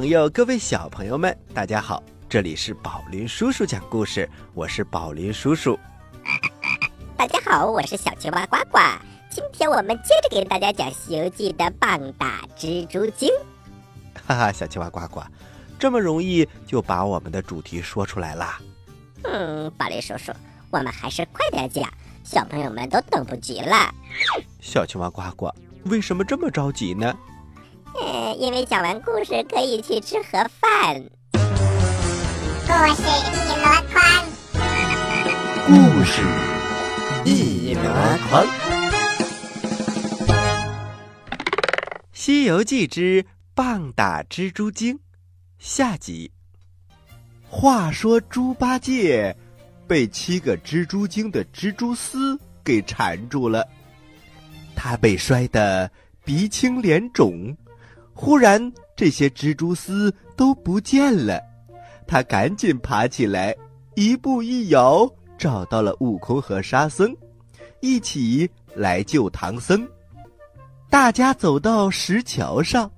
朋友，各位小朋友们，大家好！这里是宝林叔叔讲故事，我是宝林叔叔。大家好，我是小青蛙呱呱。今天我们接着给大家讲《西游记》的棒打蜘蛛精。哈哈，小青蛙呱呱，这么容易就把我们的主题说出来啦？嗯，宝林叔叔，我们还是快点讲，小朋友们都等不及了。小青蛙呱呱，为什么这么着急呢？嗯，因为讲完故事可以去吃盒饭。故事一箩筐，故事一箩筐，《西游记之棒打蜘蛛精》下集。话说猪八戒被七个蜘蛛精的蜘蛛丝给缠住了，他被摔得鼻青脸肿。忽然，这些蜘蛛丝都不见了，他赶紧爬起来，一步一摇，找到了悟空和沙僧，一起来救唐僧。大家走到石桥上，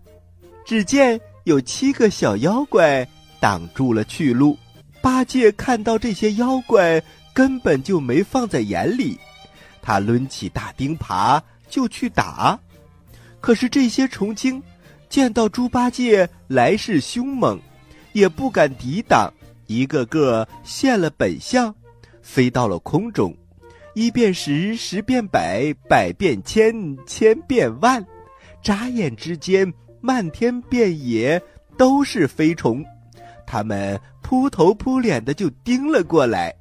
只见有七个小妖怪挡住了去路。八戒看到这些妖怪，根本就没放在眼里，他抡起大钉耙就去打，可是这些虫精。见到猪八戒来势凶猛，也不敢抵挡，一个个现了本相，飞到了空中，一变十，十变百，百变千，千变万，眨眼之间，漫天遍野都是飞虫，他们扑头扑脸的就盯了过来，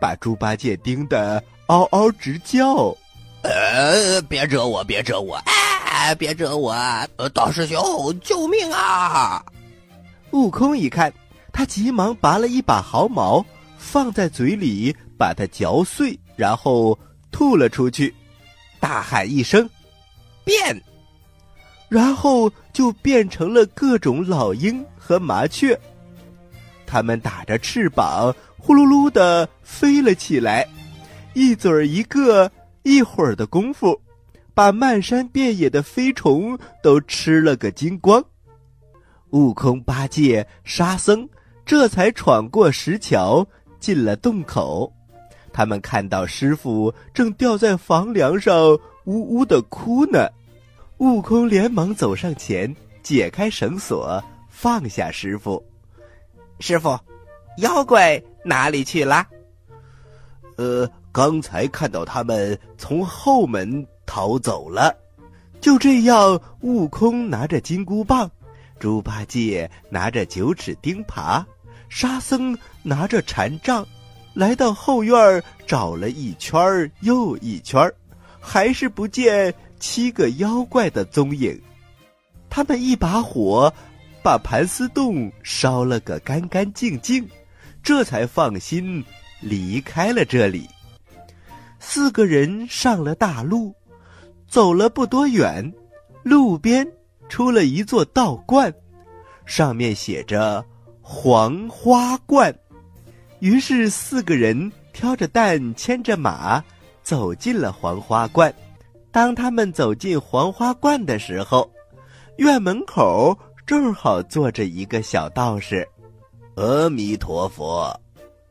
把猪八戒盯得嗷嗷直叫：“呃，别惹我，别惹我！”哎，别惹我！呃，大师兄，救命啊！悟空一看，他急忙拔了一把毫毛，放在嘴里，把它嚼碎，然后吐了出去，大喊一声：“变！”然后就变成了各种老鹰和麻雀。它们打着翅膀，呼噜噜的飞了起来，一嘴儿一个，一会儿的功夫。把漫山遍野的飞虫都吃了个精光，悟空、八戒、沙僧这才闯过石桥，进了洞口。他们看到师傅正吊在房梁上，呜呜的哭呢。悟空连忙走上前，解开绳索，放下师傅。师傅，妖怪哪里去了？呃，刚才看到他们从后门。逃走了，就这样，悟空拿着金箍棒，猪八戒拿着九齿钉耙，沙僧拿着禅杖，来到后院找了一圈又一圈还是不见七个妖怪的踪影。他们一把火把盘丝洞烧了个干干净净，这才放心离开了这里。四个人上了大路。走了不多远，路边出了一座道观，上面写着“黄花观”。于是四个人挑着担，牵着马，走进了黄花观。当他们走进黄花观的时候，院门口正好坐着一个小道士。阿弥陀佛，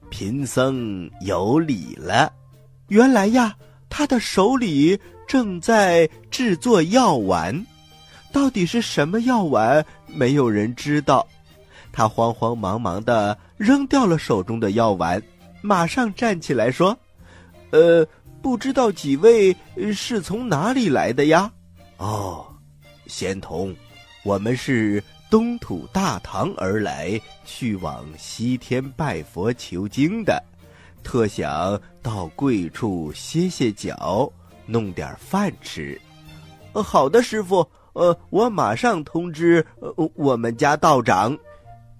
贫僧有礼了。原来呀，他的手里。正在制作药丸，到底是什么药丸？没有人知道。他慌慌忙忙的扔掉了手中的药丸，马上站起来说：“呃，不知道几位是从哪里来的呀？”哦，仙童，我们是东土大唐而来，去往西天拜佛求经的，特想到贵处歇歇脚。弄点饭吃，好的，师傅，呃，我马上通知呃我们家道长。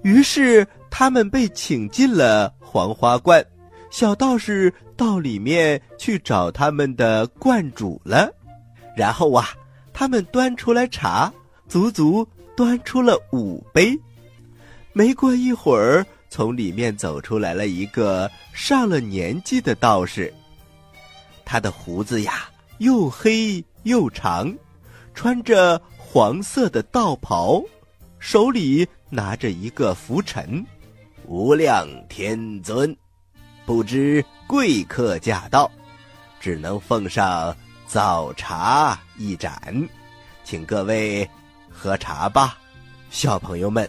于是他们被请进了黄花观，小道士到里面去找他们的观主了。然后啊，他们端出来茶，足足端出了五杯。没过一会儿，从里面走出来了一个上了年纪的道士，他的胡子呀。又黑又长，穿着黄色的道袍，手里拿着一个拂尘。无量天尊，不知贵客驾到，只能奉上早茶一盏，请各位喝茶吧。小朋友们，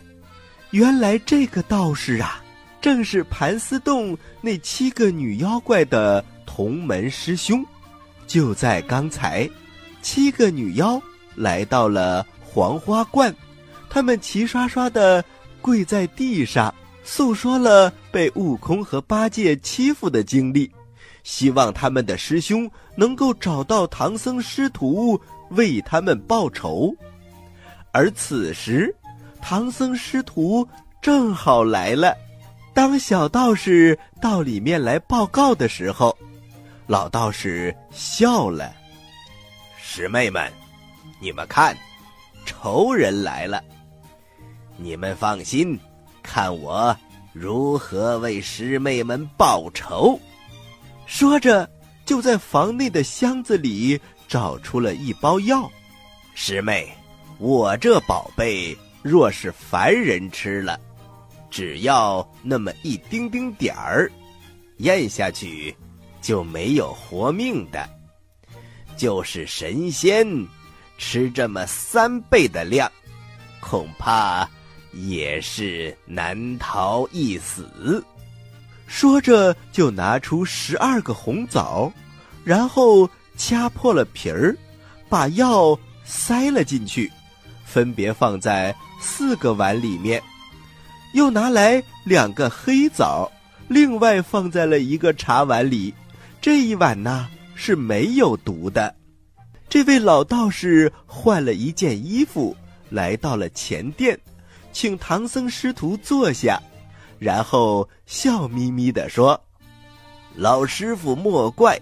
原来这个道士啊，正是盘丝洞那七个女妖怪的同门师兄。就在刚才，七个女妖来到了黄花观，她们齐刷刷的跪在地上。诉说了被悟空和八戒欺负的经历，希望他们的师兄能够找到唐僧师徒为他们报仇。而此时，唐僧师徒正好来了。当小道士到里面来报告的时候，老道士笑了：“师妹们，你们看，仇人来了。你们放心。”看我如何为师妹们报仇！说着，就在房内的箱子里找出了一包药。师妹，我这宝贝若是凡人吃了，只要那么一丁丁点儿，咽下去就没有活命的；就是神仙吃这么三倍的量，恐怕……也是难逃一死。说着，就拿出十二个红枣，然后掐破了皮儿，把药塞了进去，分别放在四个碗里面。又拿来两个黑枣，另外放在了一个茶碗里。这一碗呢是没有毒的。这位老道士换了一件衣服，来到了前殿。请唐僧师徒坐下，然后笑眯眯地说：“老师傅莫怪，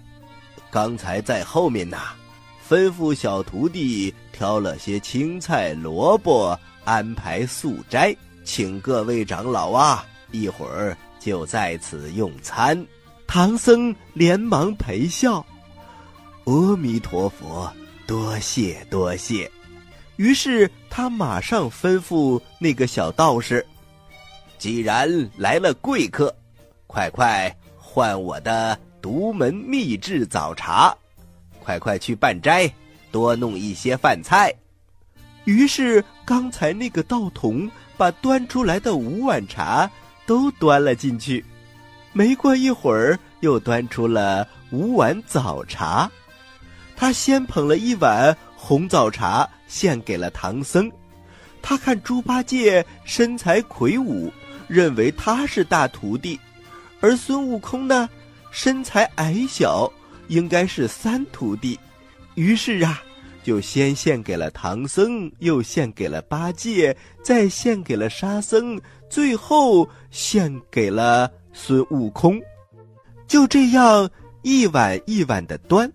刚才在后面呐，吩咐小徒弟挑了些青菜萝卜，安排素斋，请各位长老啊，一会儿就在此用餐。”唐僧连忙陪笑：“阿弥陀佛，多谢多谢。”于是他马上吩咐那个小道士：“既然来了贵客，快快换我的独门秘制早茶，快快去办斋，多弄一些饭菜。”于是刚才那个道童把端出来的五碗茶都端了进去。没过一会儿，又端出了五碗早茶。他先捧了一碗红枣茶。献给了唐僧，他看猪八戒身材魁梧，认为他是大徒弟，而孙悟空呢，身材矮小，应该是三徒弟。于是啊，就先献给了唐僧，又献给了八戒，再献给了沙僧，最后献给了孙悟空。就这样一碗一碗的端，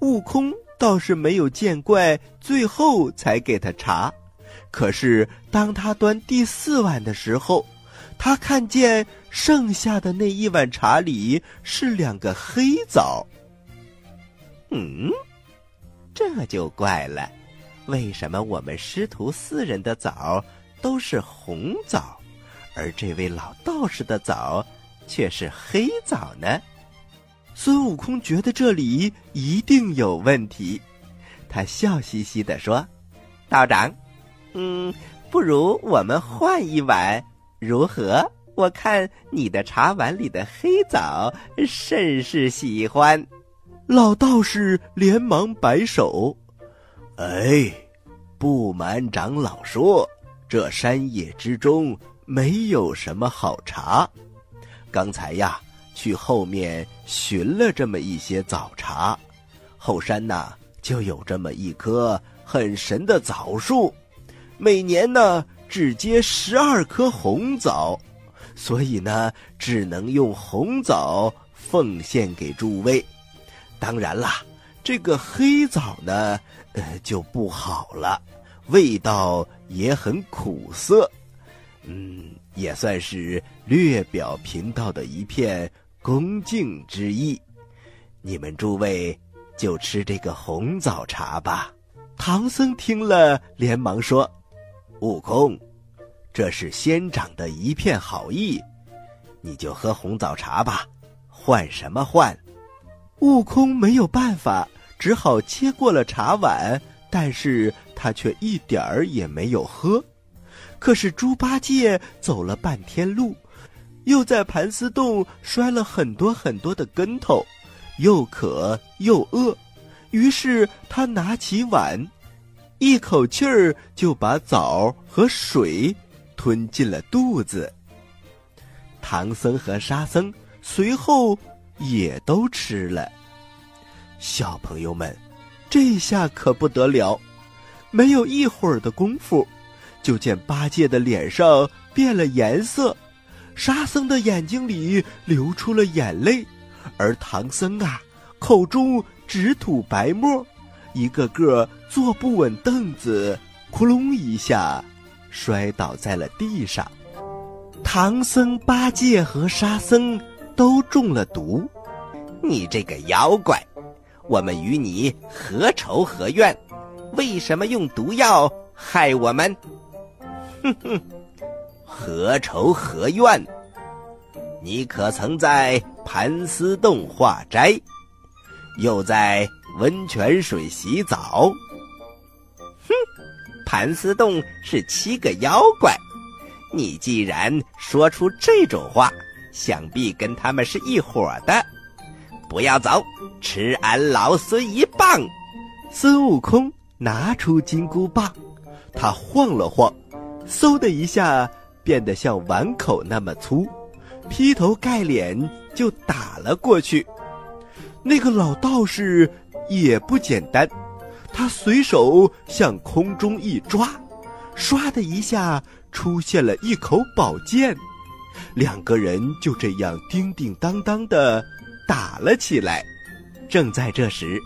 悟空。倒是没有见怪，最后才给他茶。可是当他端第四碗的时候，他看见剩下的那一碗茶里是两个黑枣。嗯，这就怪了，为什么我们师徒四人的枣都是红枣，而这位老道士的枣却是黑枣呢？孙悟空觉得这里一定有问题，他笑嘻嘻地说：“道长，嗯，不如我们换一碗，如何？我看你的茶碗里的黑枣甚是喜欢。”老道士连忙摆手：“哎，不瞒长老说，这山野之中没有什么好茶。刚才呀。”去后面寻了这么一些枣茶，后山呐就有这么一棵很神的枣树，每年呢只结十二颗红枣，所以呢只能用红枣奉献给诸位。当然啦，这个黑枣呢，呃就不好了，味道也很苦涩，嗯，也算是略表贫道的一片。恭敬之意，你们诸位就吃这个红枣茶吧。唐僧听了，连忙说：“悟空，这是仙长的一片好意，你就喝红枣茶吧，换什么换？悟空没有办法，只好接过了茶碗，但是他却一点儿也没有喝。可是猪八戒走了半天路，又在盘丝洞摔了很多很多的跟头，又渴又饿，于是他拿起碗，一口气儿就把枣和水吞进了肚子。唐僧和沙僧随后。也都吃了。小朋友们，这下可不得了！没有一会儿的功夫，就见八戒的脸上变了颜色，沙僧的眼睛里流出了眼泪，而唐僧啊，口中直吐白沫，一个个坐不稳凳子，咕隆一下摔倒在了地上。唐僧、八戒和沙僧。都中了毒，你这个妖怪，我们与你何仇何怨？为什么用毒药害我们？哼哼，何仇何怨？你可曾在盘丝洞化斋，又在温泉水洗澡？哼，盘丝洞是七个妖怪，你既然说出这种话。想必跟他们是一伙的，不要走，吃俺老孙一棒！孙悟空拿出金箍棒，他晃了晃，嗖的一下变得像碗口那么粗，劈头盖脸就打了过去。那个老道士也不简单，他随手向空中一抓，唰的一下出现了一口宝剑。两个人就这样叮叮当当的打了起来。正在这时，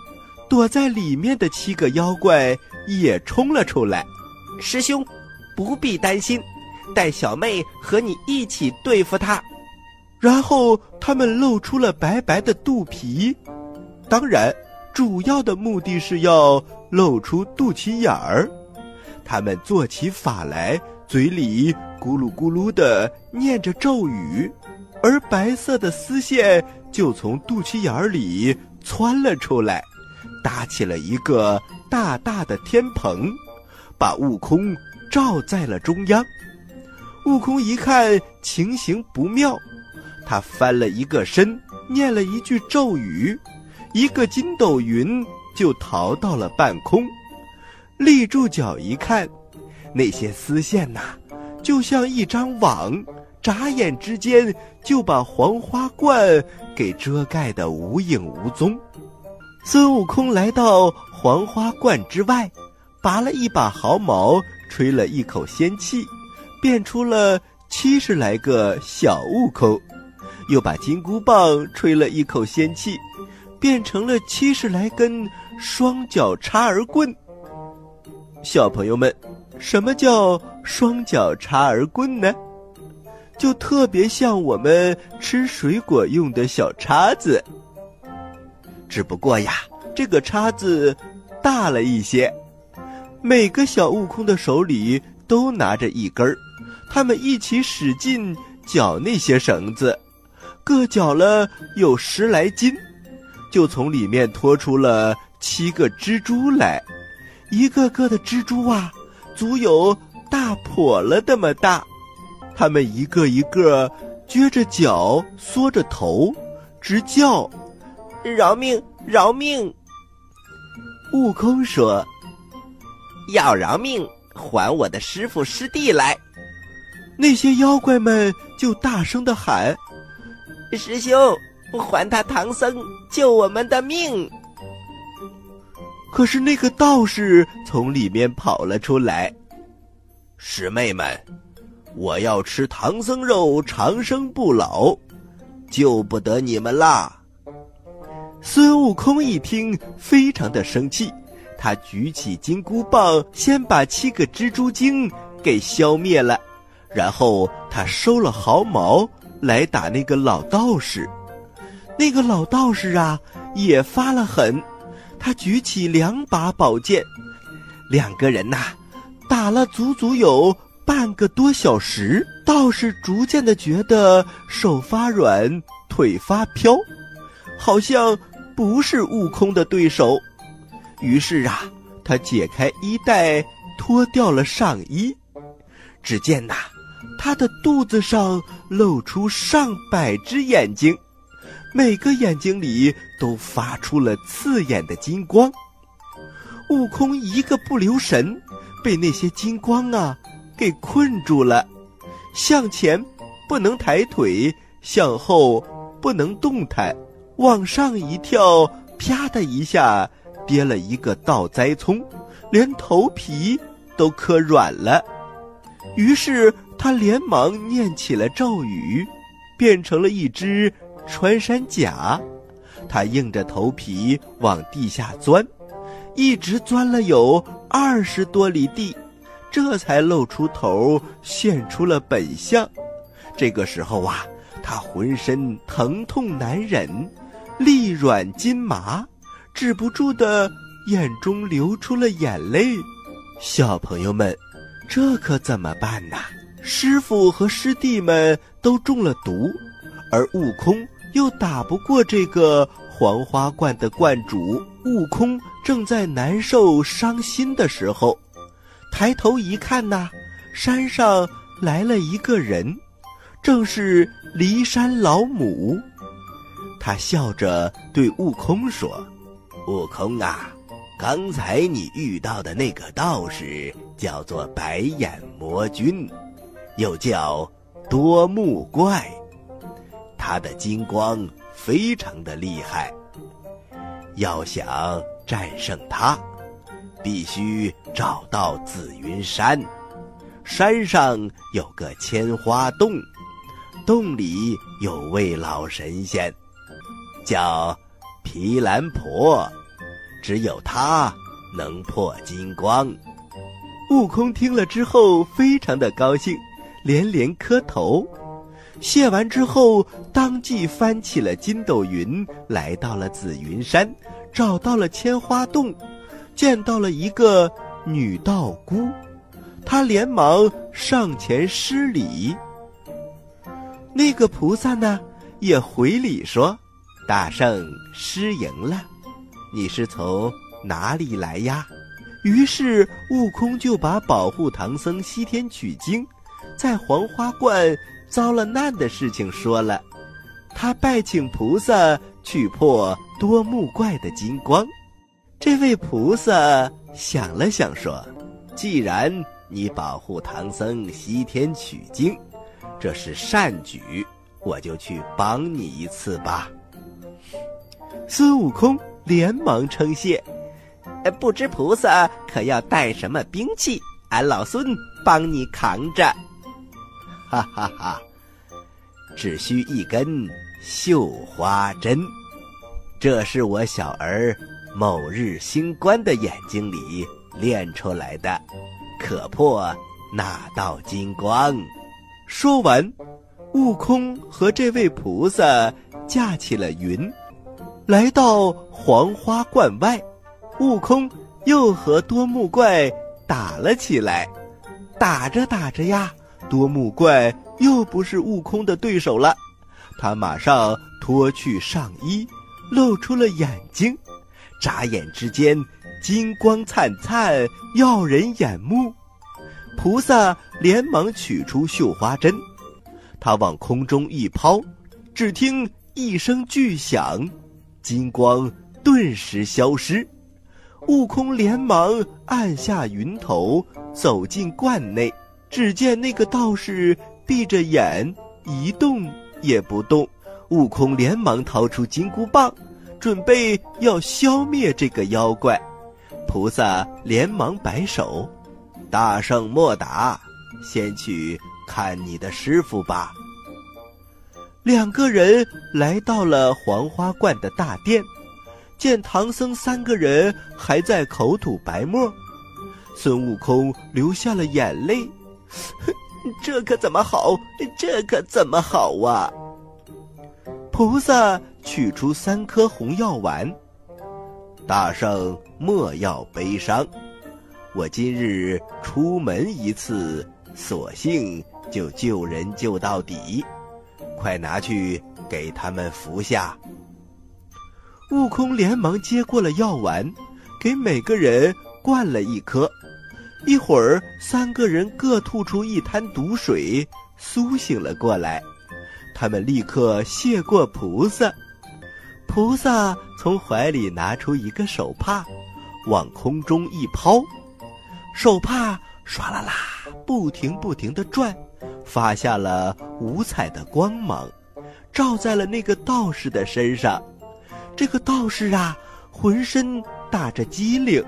躲在里面的七个妖怪也冲了出来。师兄，不必担心，带小妹和你一起对付他。然后他们露出了白白的肚皮，当然，主要的目的是要露出肚脐眼儿。他们做起法来。嘴里咕噜咕噜的念着咒语，而白色的丝线就从肚脐眼里窜了出来，搭起了一个大大的天棚，把悟空罩在了中央。悟空一看情形不妙，他翻了一个身，念了一句咒语，一个筋斗云就逃到了半空，立住脚一看。那些丝线呐，就像一张网，眨眼之间就把黄花冠给遮盖的无影无踪。孙悟空来到黄花冠之外，拔了一把毫毛，吹了一口仙气，变出了七十来个小悟空；又把金箍棒吹了一口仙气，变成了七十来根双脚插儿棍。小朋友们。什么叫双脚插儿棍呢？就特别像我们吃水果用的小叉子，只不过呀，这个叉子大了一些。每个小悟空的手里都拿着一根儿，他们一起使劲绞那些绳子，各绞了有十来斤，就从里面拖出了七个蜘蛛来，一个个的蜘蛛啊。足有大笸了那么大，他们一个一个撅着脚，缩着头，直叫：“饶命！饶命！”悟空说：“要饶命，还我的师傅师弟来！”那些妖怪们就大声的喊：“师兄，还他唐僧救我们的命！”可是那个道士从里面跑了出来，师妹们，我要吃唐僧肉长生不老，救不得你们啦！孙悟空一听，非常的生气，他举起金箍棒，先把七个蜘蛛精给消灭了，然后他收了毫毛来打那个老道士。那个老道士啊，也发了狠。他举起两把宝剑，两个人呐，打了足足有半个多小时，道士逐渐的觉得手发软，腿发飘，好像不是悟空的对手。于是啊，他解开衣带，脱掉了上衣。只见呐，他的肚子上露出上百只眼睛，每个眼睛里都发出了刺眼的金光。悟空一个不留神，被那些金光啊。给困住了，向前不能抬腿，向后不能动弹，往上一跳，啪的一下跌了一个倒栽葱，连头皮都磕软了。于是他连忙念起了咒语，变成了一只穿山甲。他硬着头皮往地下钻，一直钻了有二十多里地。这才露出头，现出了本相。这个时候啊，他浑身疼痛难忍，力软筋麻，止不住的眼中流出了眼泪。小朋友们，这可怎么办呢？师傅和师弟们都中了毒，而悟空又打不过这个黄花观的观主。悟空正在难受伤心的时候。抬头一看呐，山上来了一个人，正是骊山老母。他笑着对悟空说：“悟空啊，刚才你遇到的那个道士叫做白眼魔君，又叫多目怪，他的金光非常的厉害。要想战胜他。”必须找到紫云山，山上有个千花洞，洞里有位老神仙，叫毗蓝婆，只有他能破金光。悟空听了之后非常的高兴，连连磕头。谢完之后，当即翻起了筋斗云，来到了紫云山，找到了千花洞。见到了一个女道姑，他连忙上前施礼。那个菩萨呢，也回礼说：“大圣失迎了，你是从哪里来呀？”于是悟空就把保护唐僧西天取经，在黄花观遭了难的事情说了。他拜请菩萨去破多目怪的金光。这位菩萨想了想，说：“既然你保护唐僧西天取经，这是善举，我就去帮你一次吧。”孙悟空连忙称谢：“不知菩萨可要带什么兵器？俺老孙帮你扛着。”哈哈哈，只需一根绣花针，这是我小儿。某日星官的眼睛里练出来的，可破那道金光。说完，悟空和这位菩萨架起了云，来到黄花观外。悟空又和多目怪打了起来，打着打着呀，多目怪又不是悟空的对手了。他马上脱去上衣，露出了眼睛。眨眼之间，金光灿灿，耀人眼目。菩萨连忙取出绣花针，他往空中一抛，只听一声巨响，金光顿时消失。悟空连忙按下云头，走进观内，只见那个道士闭着眼，一动也不动。悟空连忙掏出金箍棒。准备要消灭这个妖怪，菩萨连忙摆手：“大圣莫打，先去看你的师傅吧。”两个人来到了黄花观的大殿，见唐僧三个人还在口吐白沫，孙悟空流下了眼泪：“这可怎么好？这可怎么好啊？”菩萨。取出三颗红药丸，大圣莫要悲伤，我今日出门一次，索性就救人救到底。快拿去给他们服下。悟空连忙接过了药丸，给每个人灌了一颗。一会儿，三个人各吐出一滩毒水，苏醒了过来。他们立刻谢过菩萨。菩萨从怀里拿出一个手帕，往空中一抛，手帕唰啦啦不停不停的转，发下了五彩的光芒，照在了那个道士的身上。这个道士啊，浑身打着机灵，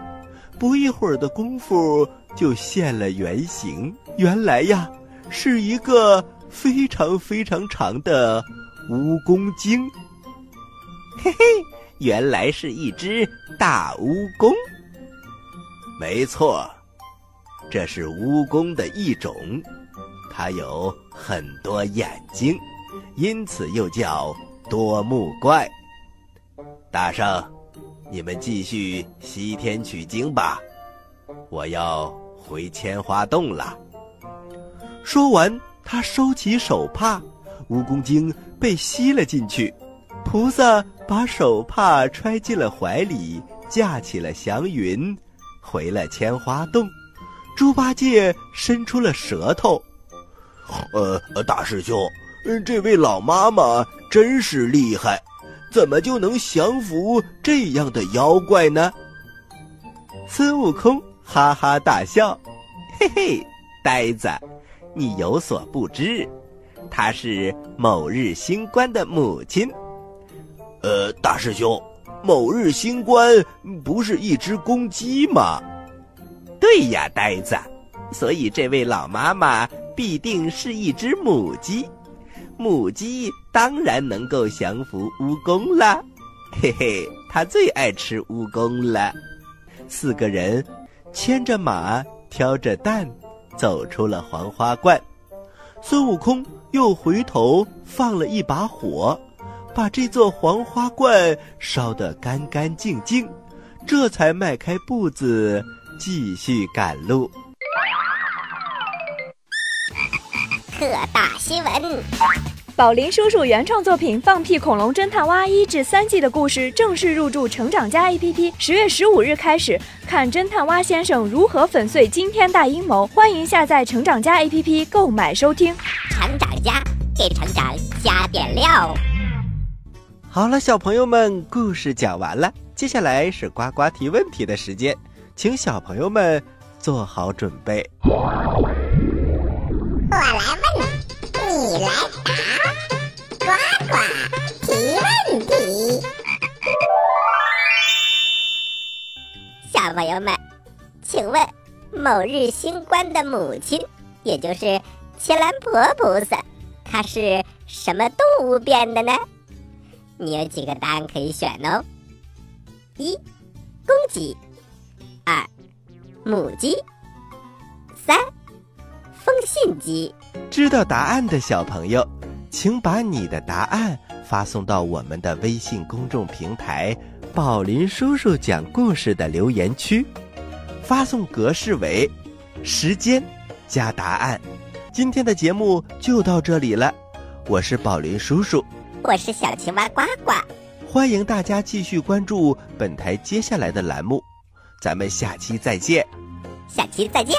不一会儿的功夫就现了原形。原来呀，是一个非常非常长的蜈蚣精。嘿嘿，原来是一只大蜈蚣。没错，这是蜈蚣的一种，它有很多眼睛，因此又叫多目怪。大圣，你们继续西天取经吧，我要回千花洞了。说完，他收起手帕，蜈蚣精被吸了进去。菩萨把手帕揣进了怀里，架起了祥云，回了千花洞。猪八戒伸出了舌头，呃，大师兄，这位老妈妈真是厉害。怎么就能降服这样的妖怪呢？孙悟空哈哈大笑，嘿嘿，呆子，你有所不知，她是某日星官的母亲。呃，大师兄，某日星官不是一只公鸡吗？对呀，呆子，所以这位老妈妈必定是一只母鸡。母鸡当然能够降服蜈蚣啦，嘿嘿，它最爱吃蜈蚣了。四个人牵着马，挑着担，走出了黄花观。孙悟空又回头放了一把火，把这座黄花观烧得干干净净，这才迈开步子继续赶路。特大新闻：宝林叔叔原创作品《放屁恐龙侦探蛙》一至三季的故事正式入驻成长家 APP，十月十五日开始看侦探蛙先生如何粉碎惊天大阴谋。欢迎下载成长家 APP 购买收听。成长家给成长加点料。好了，小朋友们，故事讲完了，接下来是呱呱提问题的时间，请小朋友们做好准备。我来来答，呱呱提问题。小朋友们，请问某日星官的母亲，也就是切兰婆菩萨，她是什么动物变的呢？你有几个答案可以选哦：一、公鸡；二、母鸡；三。风信机，知道答案的小朋友，请把你的答案发送到我们的微信公众平台“宝林叔叔讲故事”的留言区，发送格式为时间加答案。今天的节目就到这里了，我是宝林叔叔，我是小青蛙呱呱，欢迎大家继续关注本台接下来的栏目，咱们下期再见，下期再见。